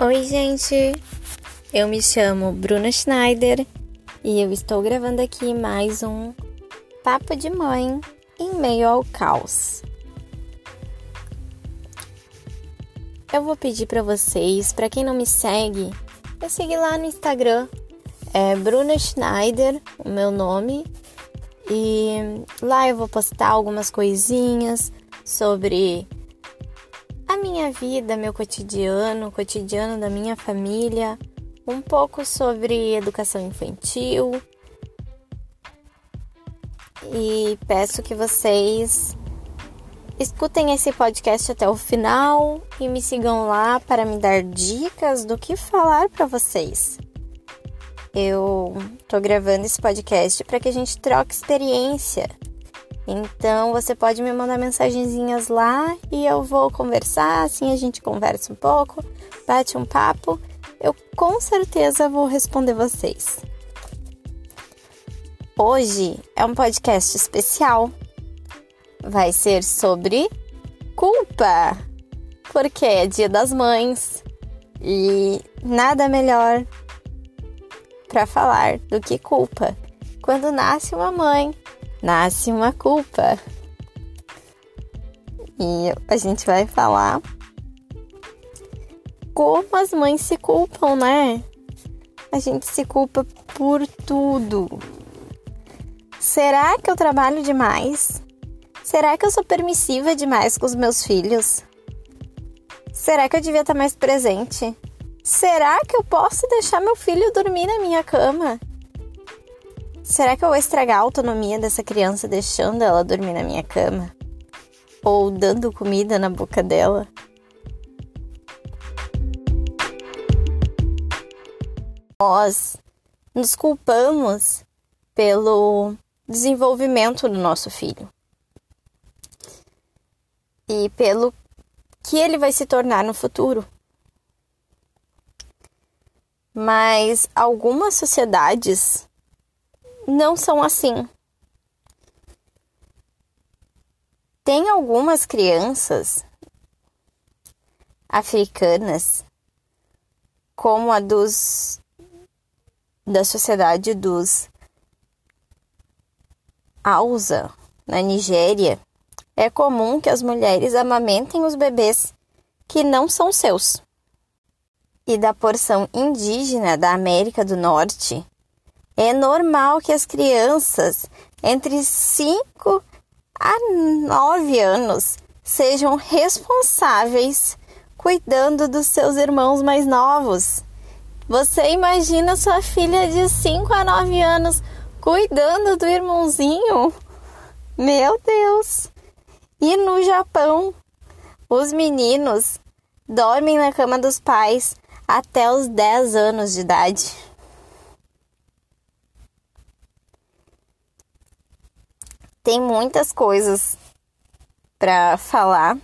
Oi, gente! Eu me chamo Bruna Schneider e eu estou gravando aqui mais um Papo de Mãe em meio ao caos. Eu vou pedir para vocês, para quem não me segue, eu seguir lá no Instagram. É Bruna Schneider, o meu nome. E lá eu vou postar algumas coisinhas sobre a minha vida, meu cotidiano, o cotidiano da minha família, um pouco sobre educação infantil. E peço que vocês escutem esse podcast até o final e me sigam lá para me dar dicas do que falar para vocês. Eu tô gravando esse podcast para que a gente troque experiência então você pode me mandar mensagenzinhas lá e eu vou conversar, assim a gente conversa um pouco, bate um papo. Eu com certeza vou responder vocês. Hoje é um podcast especial. Vai ser sobre culpa, porque é Dia das Mães e nada melhor para falar do que culpa. Quando nasce uma mãe, nasce uma culpa. E a gente vai falar como as mães se culpam, né? A gente se culpa por tudo. Será que eu trabalho demais? Será que eu sou permissiva demais com os meus filhos? Será que eu devia estar mais presente? Será que eu posso deixar meu filho dormir na minha cama? Será que eu vou estragar a autonomia dessa criança deixando ela dormir na minha cama? Ou dando comida na boca dela? Nós nos culpamos pelo desenvolvimento do nosso filho e pelo que ele vai se tornar no futuro. Mas algumas sociedades não são assim. Tem algumas crianças africanas, como a dos da sociedade dos Hausa, na Nigéria, é comum que as mulheres amamentem os bebês que não são seus. E da porção indígena da América do Norte, é normal que as crianças entre 5 a 9 anos sejam responsáveis cuidando dos seus irmãos mais novos. Você imagina sua filha de 5 a 9 anos cuidando do irmãozinho? Meu Deus! E no Japão, os meninos dormem na cama dos pais até os 10 anos de idade. Tem muitas coisas para falar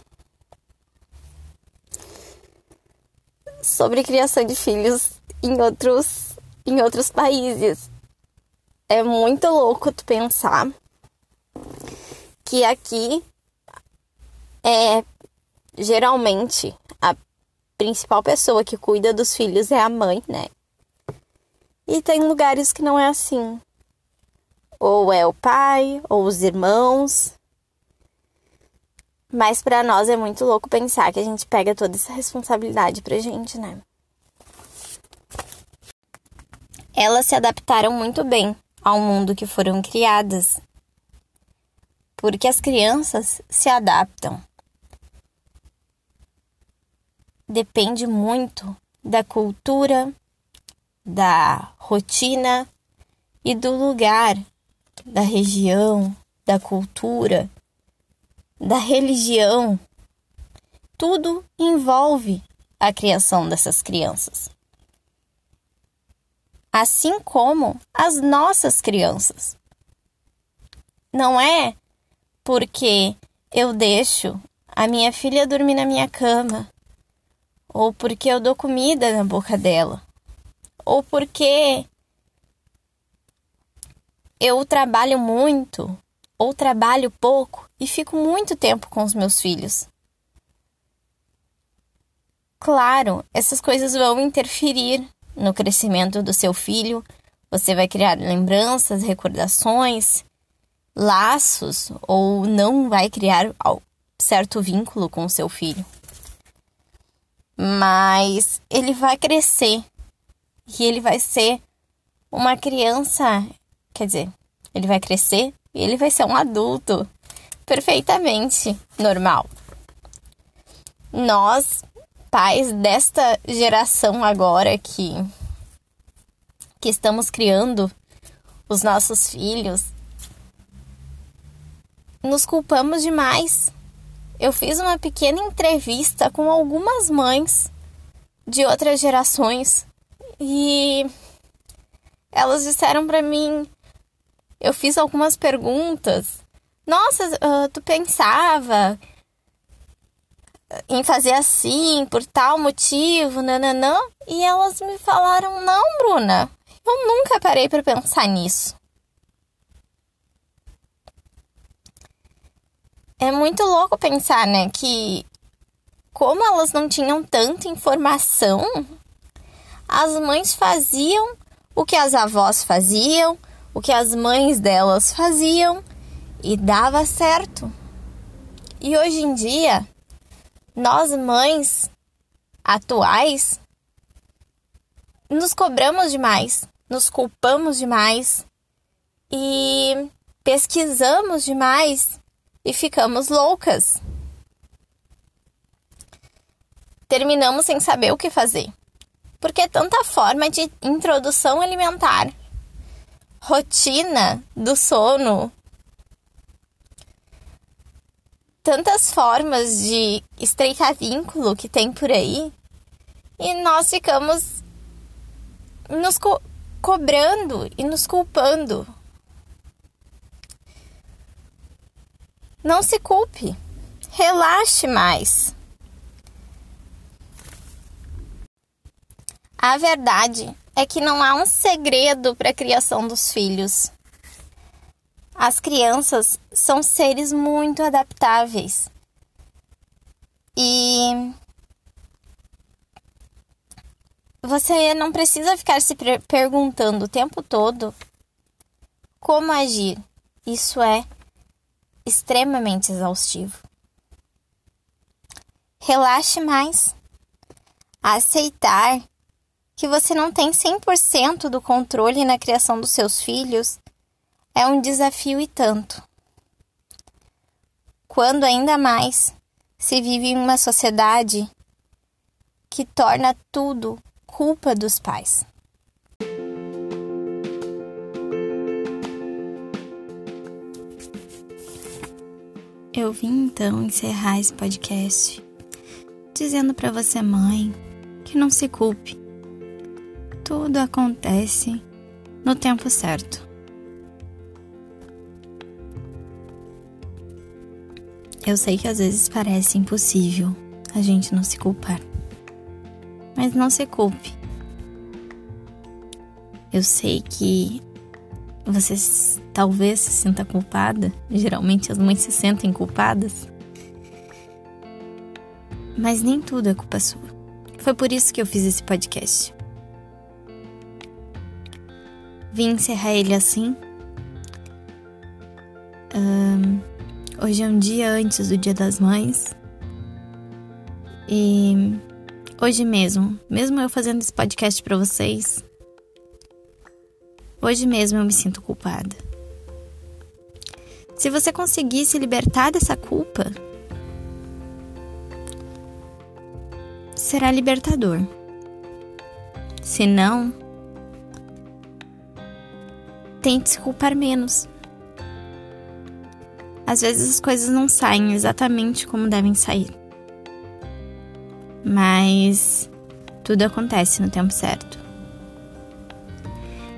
sobre criação de filhos em outros em outros países. É muito louco tu pensar que aqui é geralmente a principal pessoa que cuida dos filhos é a mãe, né? E tem lugares que não é assim. Ou é o pai, ou os irmãos. Mas para nós é muito louco pensar que a gente pega toda essa responsabilidade pra gente, né? Elas se adaptaram muito bem ao mundo que foram criadas. Porque as crianças se adaptam. Depende muito da cultura, da rotina e do lugar da região, da cultura, da religião. Tudo envolve a criação dessas crianças. Assim como as nossas crianças. Não é porque eu deixo a minha filha dormir na minha cama, ou porque eu dou comida na boca dela, ou porque eu trabalho muito ou trabalho pouco e fico muito tempo com os meus filhos. Claro, essas coisas vão interferir no crescimento do seu filho. Você vai criar lembranças, recordações, laços, ou não vai criar certo vínculo com o seu filho. Mas ele vai crescer e ele vai ser uma criança, quer dizer, ele vai crescer e ele vai ser um adulto perfeitamente normal. Nós, pais desta geração agora que que estamos criando os nossos filhos, nos culpamos demais. Eu fiz uma pequena entrevista com algumas mães de outras gerações e elas disseram para mim, eu fiz algumas perguntas. Nossa, uh, tu pensava em fazer assim por tal motivo, nananã? E elas me falaram: "Não, Bruna, eu nunca parei para pensar nisso". É muito louco pensar, né, que como elas não tinham tanta informação, as mães faziam o que as avós faziam, o que as mães delas faziam e dava certo. E hoje em dia, nós mães atuais nos cobramos demais, nos culpamos demais e pesquisamos demais e ficamos loucas. Terminamos sem saber o que fazer. Porque tanta forma de introdução alimentar, rotina do sono, tantas formas de estreitar vínculo que tem por aí, e nós ficamos nos co cobrando e nos culpando. Não se culpe, relaxe mais. A verdade é que não há um segredo para a criação dos filhos. As crianças são seres muito adaptáveis. E você não precisa ficar se perguntando o tempo todo como agir. Isso é extremamente exaustivo. Relaxe mais. Aceitar que você não tem 100% do controle na criação dos seus filhos é um desafio e tanto. Quando ainda mais se vive em uma sociedade que torna tudo culpa dos pais. Eu vim então encerrar esse podcast dizendo para você, mãe, que não se culpe tudo acontece no tempo certo. Eu sei que às vezes parece impossível a gente não se culpar, mas não se culpe. Eu sei que você talvez se sinta culpada, geralmente as mães se sentem culpadas, mas nem tudo é culpa sua. Foi por isso que eu fiz esse podcast. Vim encerrar ele assim. Um, hoje é um dia antes do Dia das Mães. E hoje mesmo, mesmo eu fazendo esse podcast para vocês, hoje mesmo eu me sinto culpada. Se você conseguir se libertar dessa culpa, será libertador. Se não, tente se culpar menos. Às vezes as coisas não saem exatamente como devem sair. Mas tudo acontece no tempo certo.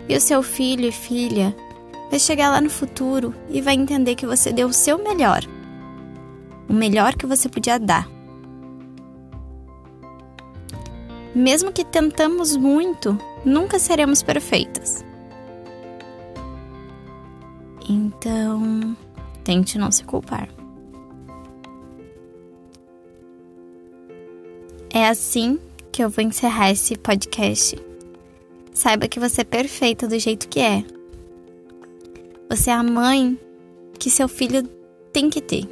E o seu filho e filha vai chegar lá no futuro e vai entender que você deu o seu melhor. O melhor que você podia dar. Mesmo que tentamos muito, nunca seremos perfeitas. Então, tente não se culpar. É assim que eu vou encerrar esse podcast. Saiba que você é perfeita do jeito que é. Você é a mãe que seu filho tem que ter.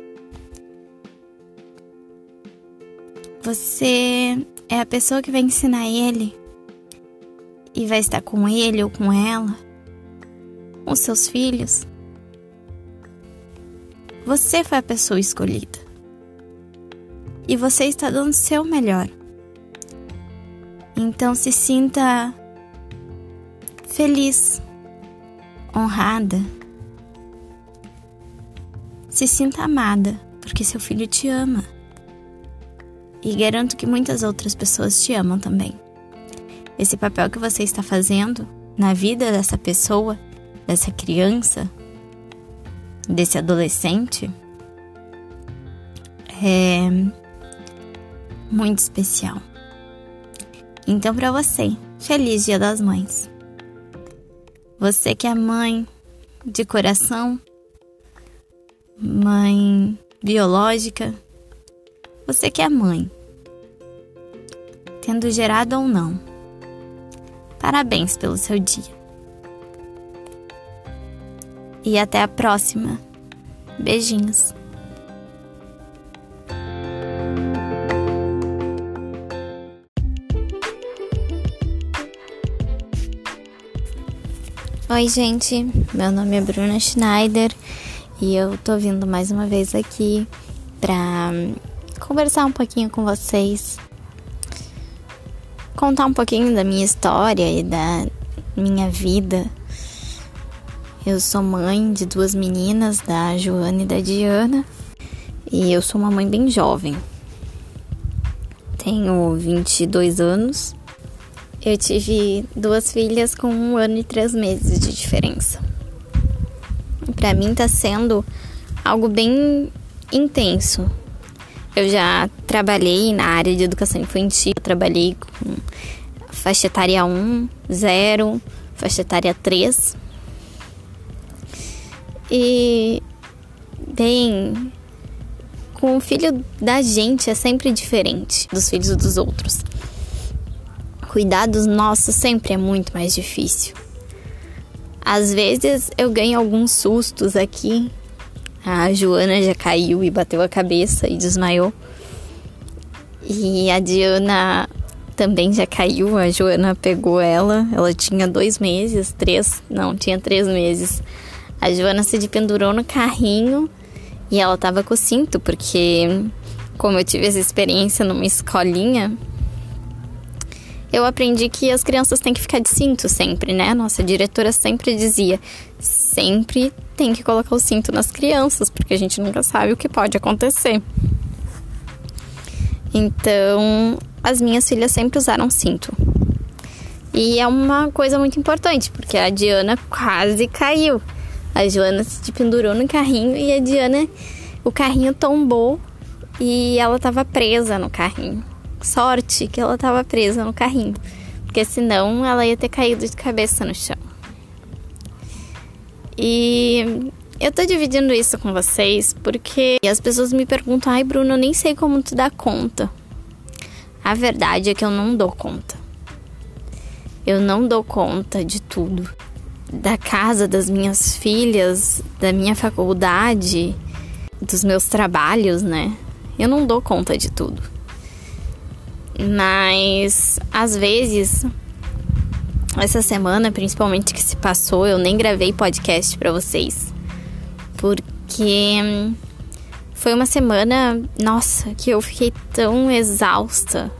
Você é a pessoa que vai ensinar ele e vai estar com ele ou com ela, com seus filhos. Você foi a pessoa escolhida. E você está dando o seu melhor. Então se sinta feliz, honrada. Se sinta amada, porque seu filho te ama. E garanto que muitas outras pessoas te amam também. Esse papel que você está fazendo na vida dessa pessoa, dessa criança, desse adolescente, é muito especial. Então, para você, feliz Dia das Mães. Você que é mãe de coração, mãe biológica, você que é mãe, tendo gerado ou não. Parabéns pelo seu dia. E até a próxima. Beijinhos. Oi, gente. Meu nome é Bruna Schneider e eu tô vindo mais uma vez aqui pra conversar um pouquinho com vocês, contar um pouquinho da minha história e da minha vida. Eu sou mãe de duas meninas, da Joana e da Diana, e eu sou uma mãe bem jovem. Tenho 22 anos. Eu tive duas filhas com um ano e três meses de diferença. Para mim tá sendo algo bem intenso, eu já trabalhei na área de educação infantil, eu trabalhei com faixa etária 1, 0, faixa etária 3. E bem, com o filho da gente é sempre diferente dos filhos dos outros. Cuidar dos nossos sempre é muito mais difícil. Às vezes eu ganho alguns sustos aqui a Joana já caiu e bateu a cabeça e desmaiou. E a Diana também já caiu. A Joana pegou ela. Ela tinha dois meses, três, não, tinha três meses. A Joana se pendurou no carrinho e ela tava com o cinto, porque, como eu tive essa experiência numa escolinha, eu aprendi que as crianças têm que ficar de cinto sempre, né? Nossa diretora sempre dizia: sempre tem que colocar o cinto nas crianças, porque a gente nunca sabe o que pode acontecer. Então, as minhas filhas sempre usaram cinto. E é uma coisa muito importante, porque a Diana quase caiu. A Joana se pendurou no carrinho e a Diana, o carrinho tombou e ela estava presa no carrinho. Sorte que ela estava presa no carrinho, porque senão ela ia ter caído de cabeça no chão. E eu tô dividindo isso com vocês porque as pessoas me perguntam: ai, Bruno, eu nem sei como tu dá conta. A verdade é que eu não dou conta. Eu não dou conta de tudo. Da casa das minhas filhas, da minha faculdade, dos meus trabalhos, né? Eu não dou conta de tudo. Mas às vezes essa semana, principalmente que se passou, eu nem gravei podcast para vocês. Porque foi uma semana, nossa, que eu fiquei tão exausta.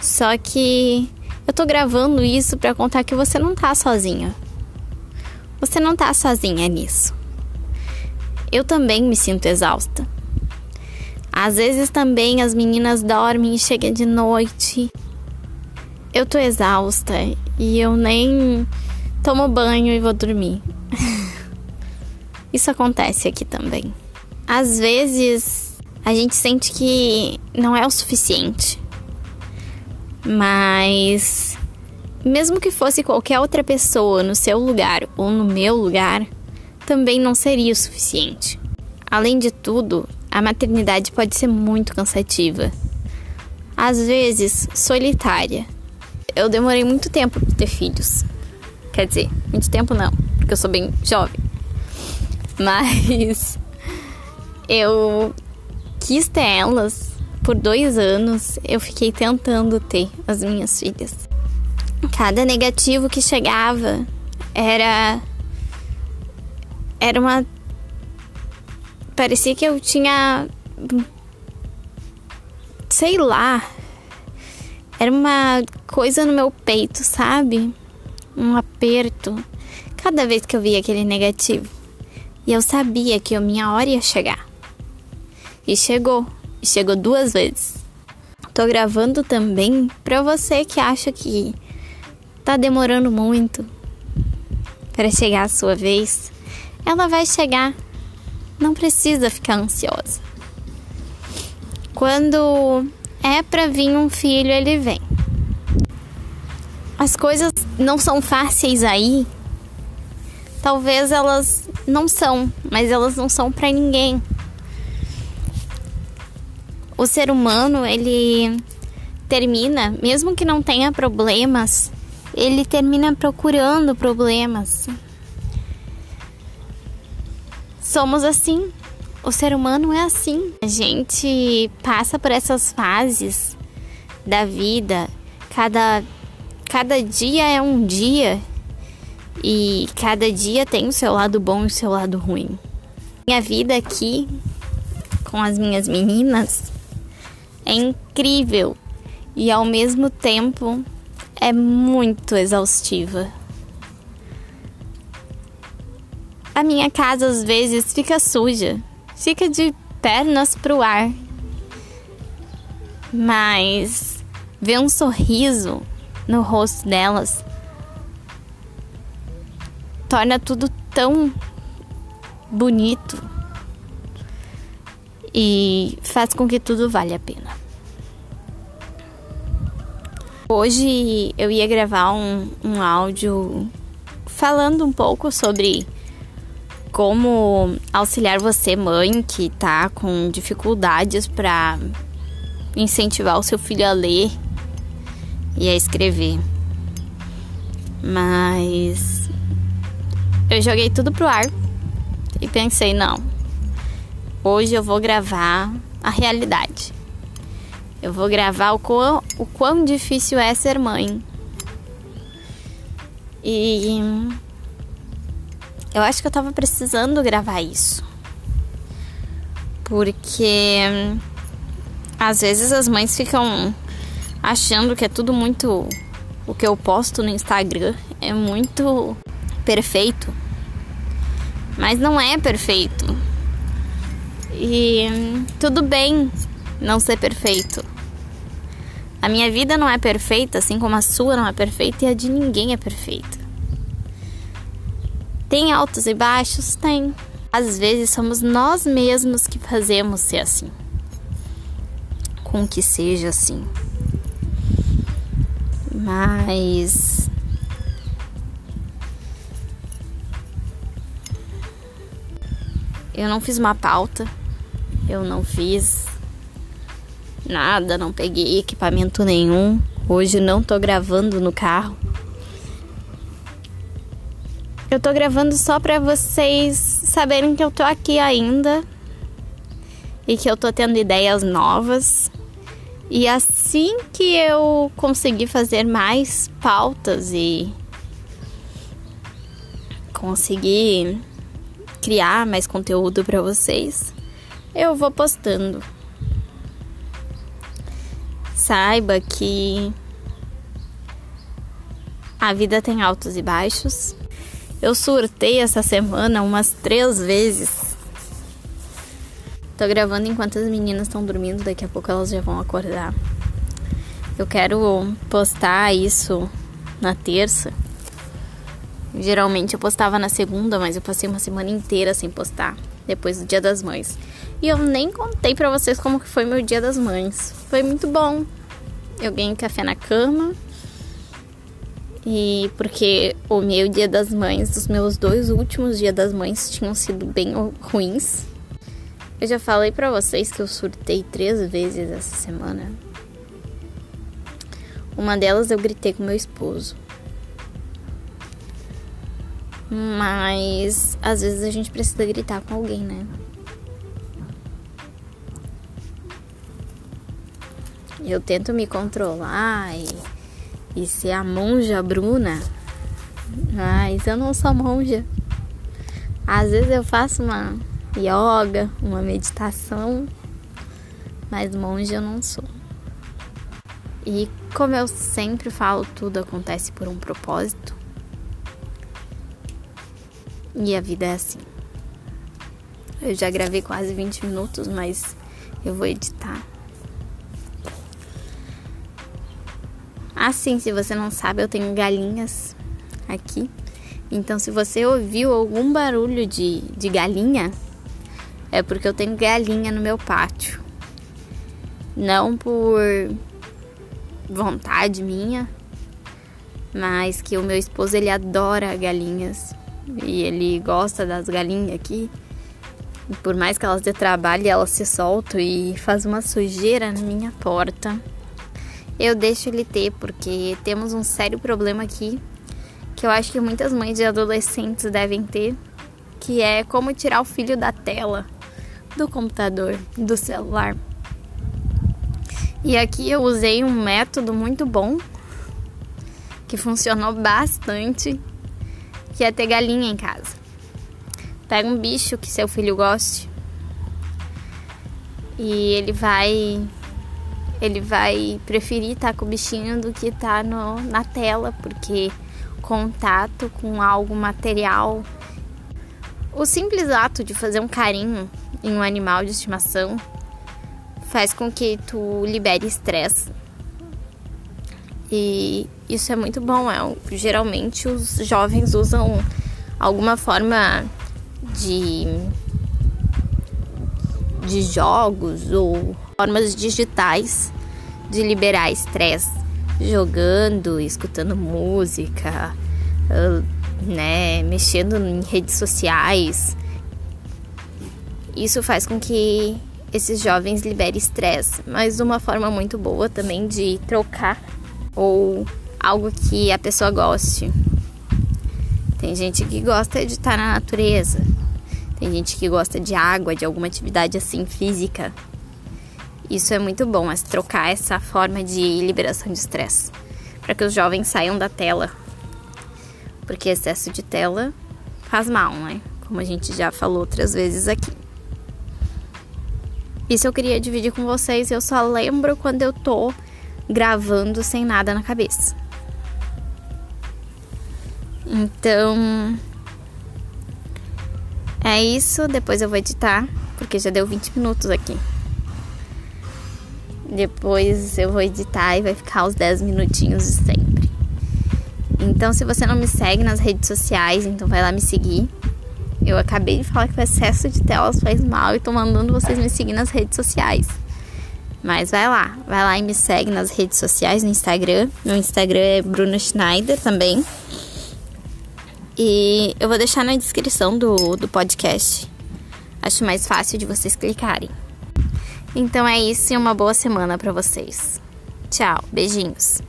Só que eu tô gravando isso para contar que você não tá sozinha. Você não tá sozinha nisso. Eu também me sinto exausta. Às vezes também as meninas dormem e chegam de noite. Eu tô exausta e eu nem tomo banho e vou dormir. Isso acontece aqui também. Às vezes a gente sente que não é o suficiente. Mas mesmo que fosse qualquer outra pessoa no seu lugar ou no meu lugar, também não seria o suficiente. Além de tudo, a maternidade pode ser muito cansativa. às vezes solitária. Eu demorei muito tempo para ter filhos. Quer dizer, muito tempo não, porque eu sou bem jovem. Mas eu quis ter elas por dois anos. Eu fiquei tentando ter as minhas filhas. Cada negativo que chegava era. Era uma. Parecia que eu tinha. Sei lá. Era uma coisa no meu peito, sabe? Um aperto. Cada vez que eu via aquele negativo. E eu sabia que a minha hora ia chegar. E chegou. E chegou duas vezes. Tô gravando também pra você que acha que tá demorando muito para chegar a sua vez. Ela vai chegar. Não precisa ficar ansiosa. Quando é para vir um filho, ele vem. As coisas não são fáceis aí. Talvez elas não são, mas elas não são para ninguém. O ser humano, ele termina, mesmo que não tenha problemas, ele termina procurando problemas. Somos assim. O ser humano é assim. A gente passa por essas fases da vida. Cada, cada dia é um dia. E cada dia tem o seu lado bom e o seu lado ruim. Minha vida aqui com as minhas meninas é incrível e ao mesmo tempo é muito exaustiva. A minha casa às vezes fica suja, fica de pernas pro ar. Mas ver um sorriso no rosto delas torna tudo tão bonito e faz com que tudo valha a pena. Hoje eu ia gravar um, um áudio falando um pouco sobre como auxiliar você, mãe, que tá com dificuldades para incentivar o seu filho a ler e a escrever. Mas eu joguei tudo pro ar e pensei, não. Hoje eu vou gravar a realidade. Eu vou gravar o quão, o quão difícil é ser mãe. E eu acho que eu tava precisando gravar isso. Porque às vezes as mães ficam achando que é tudo muito. O que eu posto no Instagram é muito perfeito. Mas não é perfeito. E tudo bem não ser perfeito. A minha vida não é perfeita, assim como a sua não é perfeita e a de ninguém é perfeita. Tem altos e baixos? Tem. Às vezes somos nós mesmos que fazemos ser assim. Com que seja assim. Mas. Eu não fiz uma pauta. Eu não fiz Nada, não peguei equipamento nenhum. Hoje não tô gravando no carro. Eu tô gravando só para vocês saberem que eu tô aqui ainda e que eu tô tendo ideias novas. E assim que eu conseguir fazer mais pautas e conseguir criar mais conteúdo para vocês, eu vou postando saiba que a vida tem altos e baixos. Eu surtei essa semana umas três vezes. Tô gravando enquanto as meninas estão dormindo, daqui a pouco elas já vão acordar. Eu quero postar isso na terça. Geralmente eu postava na segunda, mas eu passei uma semana inteira sem postar depois do Dia das Mães. E eu nem contei para vocês como que foi meu Dia das Mães. Foi muito bom. Eu ganhei café na cama. E porque o meu Dia das Mães, os meus dois últimos Dia das Mães tinham sido bem ruins. Eu já falei para vocês que eu surtei três vezes essa semana. Uma delas eu gritei com meu esposo. Mas às vezes a gente precisa gritar com alguém, né? Eu tento me controlar e, e ser a monja Bruna, mas eu não sou monja. Às vezes eu faço uma yoga, uma meditação, mas monja eu não sou. E como eu sempre falo, tudo acontece por um propósito. E a vida é assim. Eu já gravei quase 20 minutos, mas eu vou editar. Assim, se você não sabe, eu tenho galinhas aqui. Então, se você ouviu algum barulho de, de galinha, é porque eu tenho galinha no meu pátio. Não por vontade minha, mas que o meu esposo ele adora galinhas e ele gosta das galinhas aqui. E por mais que elas dê trabalho, elas se soltam e faz uma sujeira na minha porta eu deixo ele ter, porque temos um sério problema aqui que eu acho que muitas mães de adolescentes devem ter, que é como tirar o filho da tela do computador, do celular. E aqui eu usei um método muito bom que funcionou bastante, que é ter galinha em casa. Pega um bicho que seu filho goste e ele vai ele vai preferir estar tá com o bichinho do que estar tá no, na tela, porque contato com algo material. O simples ato de fazer um carinho em um animal de estimação faz com que tu libere estresse. E isso é muito bom. É, geralmente os jovens usam alguma forma de, de jogos ou formas digitais de liberar estresse, jogando, escutando música, né, mexendo em redes sociais. Isso faz com que esses jovens liberem estresse, mas uma forma muito boa também de trocar ou algo que a pessoa goste. Tem gente que gosta de estar na natureza, tem gente que gosta de água, de alguma atividade assim física. Isso é muito bom, é trocar essa forma de liberação de estresse, para que os jovens saiam da tela. Porque excesso de tela faz mal, né? Como a gente já falou outras vezes aqui. Isso eu queria dividir com vocês, eu só lembro quando eu tô gravando sem nada na cabeça. Então, é isso. Depois eu vou editar, porque já deu 20 minutos aqui. Depois eu vou editar e vai ficar os 10 minutinhos de sempre. Então, se você não me segue nas redes sociais, então vai lá me seguir. Eu acabei de falar que o excesso de telas faz mal e tô mandando vocês me seguir nas redes sociais. Mas vai lá, vai lá e me segue nas redes sociais, no Instagram. Meu Instagram é Bruna Schneider também. E eu vou deixar na descrição do, do podcast. Acho mais fácil de vocês clicarem. Então é isso e uma boa semana para vocês. Tchau, beijinhos.